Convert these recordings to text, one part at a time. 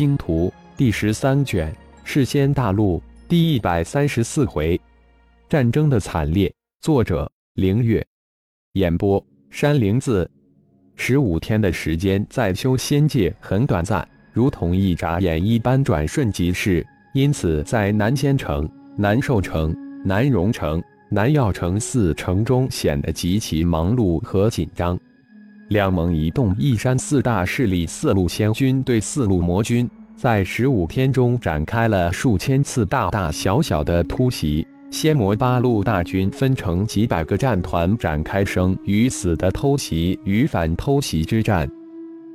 星图》第十三卷，世仙大陆第一百三十四回，战争的惨烈。作者：凌月，演播：山灵子。十五天的时间在修仙界很短暂，如同一眨眼一般转瞬即逝。因此，在南仙城、南寿城、南荣城、南药城四城中显得极其忙碌和紧张。两盟一动一山四大势力四路仙军对四路魔军，在十五天中展开了数千次大大小小的突袭。仙魔八路大军分成几百个战团，展开生与死的偷袭与反偷袭之战。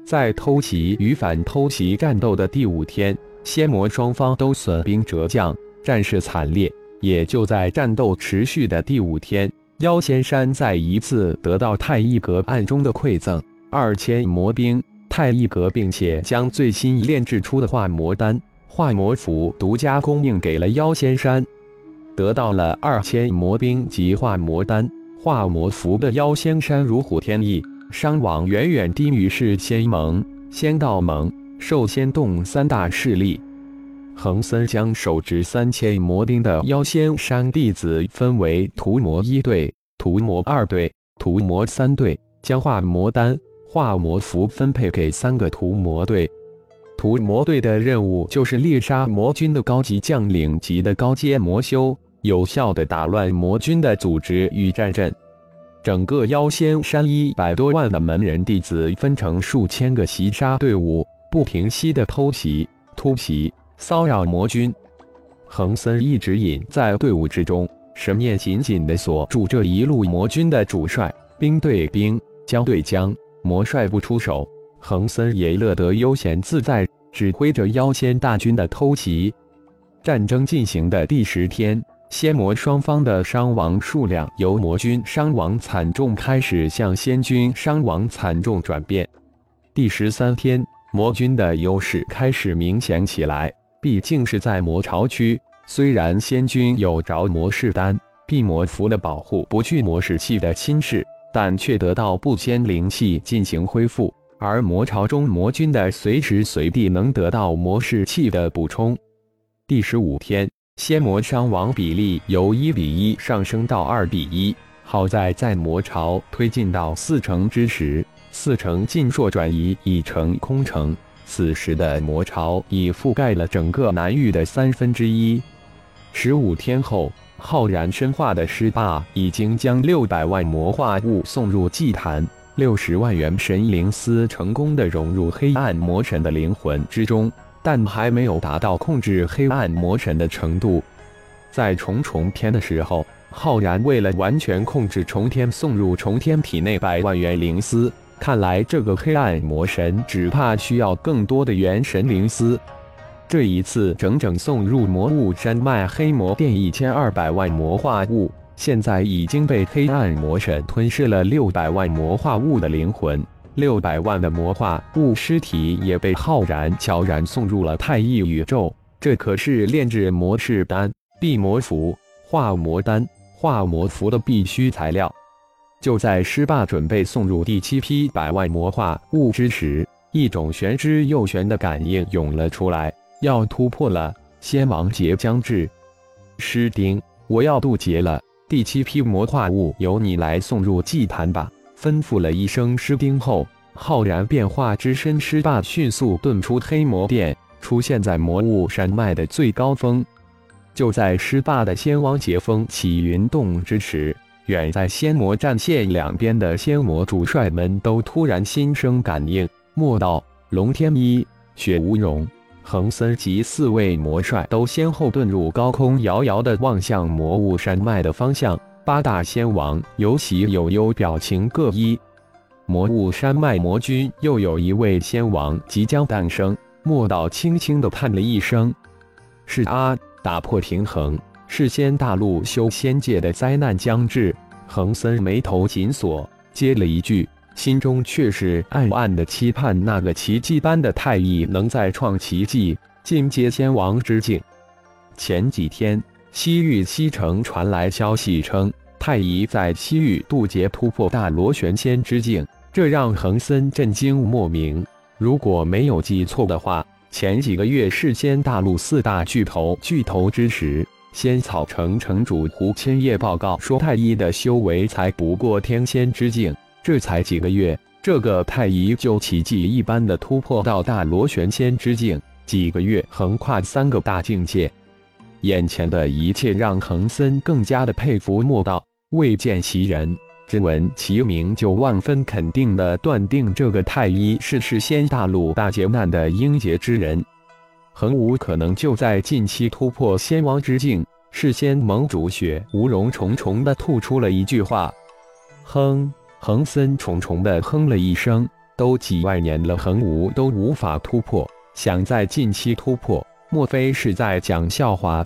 在偷袭与反偷袭战斗的第五天，仙魔双方都损兵折将，战事惨烈。也就在战斗持续的第五天。妖仙山再一次得到太一阁暗中的馈赠二千魔兵，太一阁并且将最新炼制出的化魔丹、化魔符独家供应给了妖仙山。得到了二千魔兵及化魔丹、化魔符的妖仙山如虎添翼，伤亡远远低于是仙盟、仙道盟、兽仙洞三大势力。恒森将手执三千魔兵的妖仙山弟子分为屠魔一队、屠魔二队、屠魔三队，将化魔丹、化魔符分配给三个屠魔队。屠魔队的任务就是猎杀魔军的高级将领级的高阶魔修，有效的打乱魔军的组织与战阵。整个妖仙山一百多万的门人弟子分成数千个袭杀队伍，不停息的偷袭、突袭。骚扰魔军，恒森一直隐在队伍之中，神念紧紧地锁住这一路魔军的主帅。兵对兵，将对将，魔帅不出手，恒森也乐得悠闲自在，指挥着妖仙大军的偷袭。战争进行的第十天，仙魔双方的伤亡数量由魔军伤亡惨重开始向仙军伤亡惨重转变。第十三天，魔军的优势开始明显起来。毕竟是在魔巢区，虽然仙君有着魔士丹、辟魔符的保护，不惧魔士气的侵蚀，但却得到不仙灵气进行恢复。而魔巢中魔君的随时随地能得到魔士气的补充。第十五天，仙魔伤亡比例由一比一上升到二比一。好在在魔巢推进到四成之时，四成尽数转移已成空城。此时的魔巢已覆盖了整个南域的三分之一。十五天后，浩然深化的师霸已经将六百万魔化物送入祭坛，六十万元神灵丝成功的融入黑暗魔神的灵魂之中，但还没有达到控制黑暗魔神的程度。在重重天的时候，浩然为了完全控制重天，送入重天体内百万元灵丝。看来这个黑暗魔神只怕需要更多的元神灵丝。这一次整整送入魔物山脉黑魔殿一千二百万魔化物，现在已经被黑暗魔神吞噬了六百万魔化物的灵魂，六百万的魔化物尸体也被浩然悄然送入了太一宇宙。这可是炼制魔士丹、辟魔符、化魔丹、化魔符的必须材料。就在师霸准备送入第七批百万魔化物之时，一种玄之又玄的感应涌了出来，要突破了！仙王劫将至，师丁，我要渡劫了！第七批魔化物由你来送入祭坛吧！吩咐了一声师丁后，浩然变化之身师霸迅速遁出黑魔殿，出现在魔物山脉的最高峰。就在师霸的仙王劫峰起云动之时。远在仙魔战线两边的仙魔主帅们都突然心生感应，莫道、龙天一、雪无容、恒森及四位魔帅都先后遁入高空，遥遥地望向魔物山脉的方向。八大仙王有喜有忧，表情各异。魔物山脉魔君又有一位仙王即将诞生。莫道轻轻地叹了一声：“是啊，打破平衡。”世仙大陆修仙界的灾难将至，恒森眉头紧锁，接了一句，心中却是暗暗的期盼那个奇迹般的太乙能再创奇迹，进阶仙王之境。前几天，西域西城传来消息称，太乙在西域渡劫突破大罗玄仙之境，这让恒森震惊莫名。如果没有记错的话，前几个月世间大陆四大巨头巨头之时，仙草城城主胡千叶报告说，太一的修为才不过天仙之境。这才几个月，这个太一就奇迹一般的突破到大罗玄仙之境，几个月横跨三个大境界。眼前的一切让恒森更加的佩服莫道，未见其人，只闻其名就万分肯定的断定这个太一是世仙大陆大劫难的英杰之人。恒武可能就在近期突破仙王之境。世仙盟主雪无容重重的吐出了一句话：“哼。”恒森重重的哼了一声。都几万年了，恒武都无法突破，想在近期突破，莫非是在讲笑话？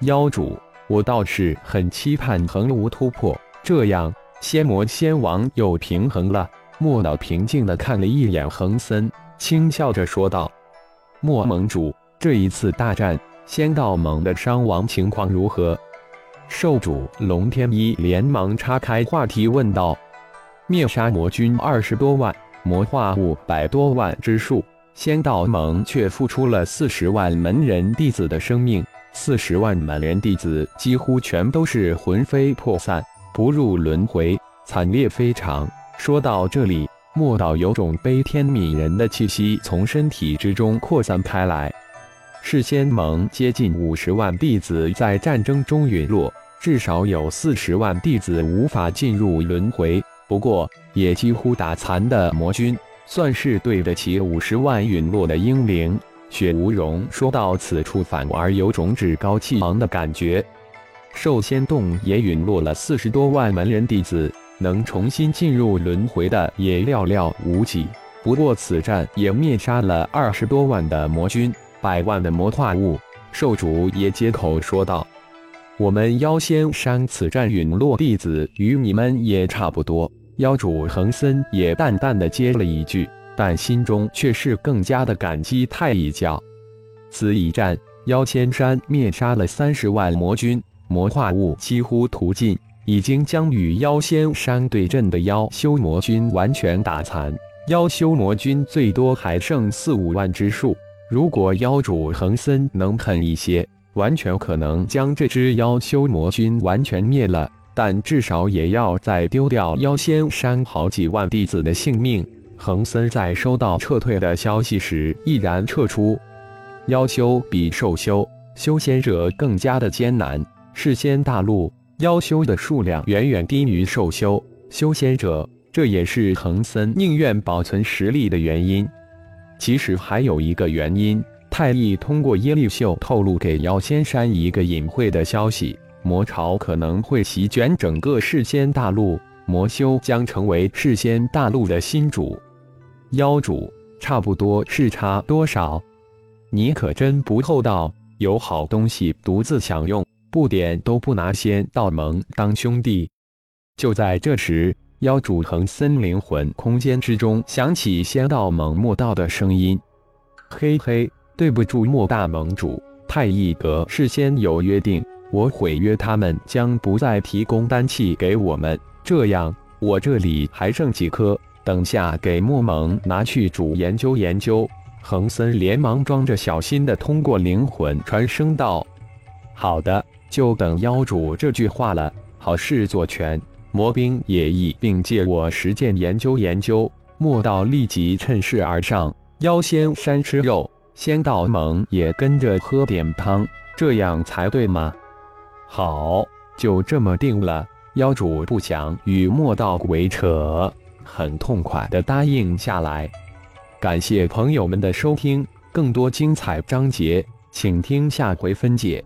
妖主，我倒是很期盼恒武突破，这样仙魔仙王又平衡了。莫老平静的看了一眼恒森，轻笑着说道：“莫盟主，这一次大战，仙道盟的伤亡情况如何？”兽主龙天一连忙岔开话题问道：“灭杀魔军二十多万，魔化五百多万之数，仙道盟却付出了四十万门人弟子的生命。”四十万满人弟子几乎全都是魂飞魄散，不入轮回，惨烈非常。说到这里，莫道有种悲天悯人的气息从身体之中扩散开来。世仙盟接近五十万弟子在战争中陨落，至少有四十万弟子无法进入轮回。不过，也几乎打残的魔军，算是对得起五十万陨落的英灵。雪无容说到此处，反而有种趾高气昂的感觉。兽仙洞也陨落了四十多万门人弟子，能重新进入轮回的也寥寥无几。不过此战也灭杀了二十多万的魔军，百万的魔化物。兽主也接口说道：“我们妖仙山此战陨落弟子与你们也差不多。”妖主恒森也淡淡的接了一句。但心中却是更加的感激太乙教。此一战，妖仙山灭杀了三十万魔军，魔化物几乎屠尽，已经将与妖仙山对阵的妖修魔军完全打残。妖修魔军最多还剩四五万之数。如果妖主恒森能狠一些，完全可能将这支妖修魔军完全灭了。但至少也要再丢掉妖仙山好几万弟子的性命。恒森在收到撤退的消息时，毅然撤出。妖修比兽修修仙者更加的艰难。世仙大陆妖修的数量远远低于兽修修仙者，这也是恒森宁愿保存实力的原因。其实还有一个原因，太一通过耶律秀透露给妖仙山一个隐晦的消息：魔潮可能会席卷整个世仙大陆，魔修将成为世仙大陆的新主。妖主差不多是差多少？你可真不厚道！有好东西独自享用，不点都不拿仙道盟当兄弟。就在这时，妖主恒森灵魂空间之中响起仙道盟莫道的声音：“嘿嘿，对不住莫大盟主，太一阁事先有约定，我毁约他们将不再提供丹气给我们。这样，我这里还剩几颗。”等下给莫蒙拿去煮研究研究。恒森连忙装着小心的通过灵魂传声道：“好的，就等妖主这句话了。好事做全，魔兵也一并借我实践研究研究。”莫道立即趁势而上，妖仙山吃肉，仙道盟也跟着喝点汤，这样才对吗？好，就这么定了。妖主不想与莫道鬼扯。很痛快的答应下来，感谢朋友们的收听，更多精彩章节，请听下回分解。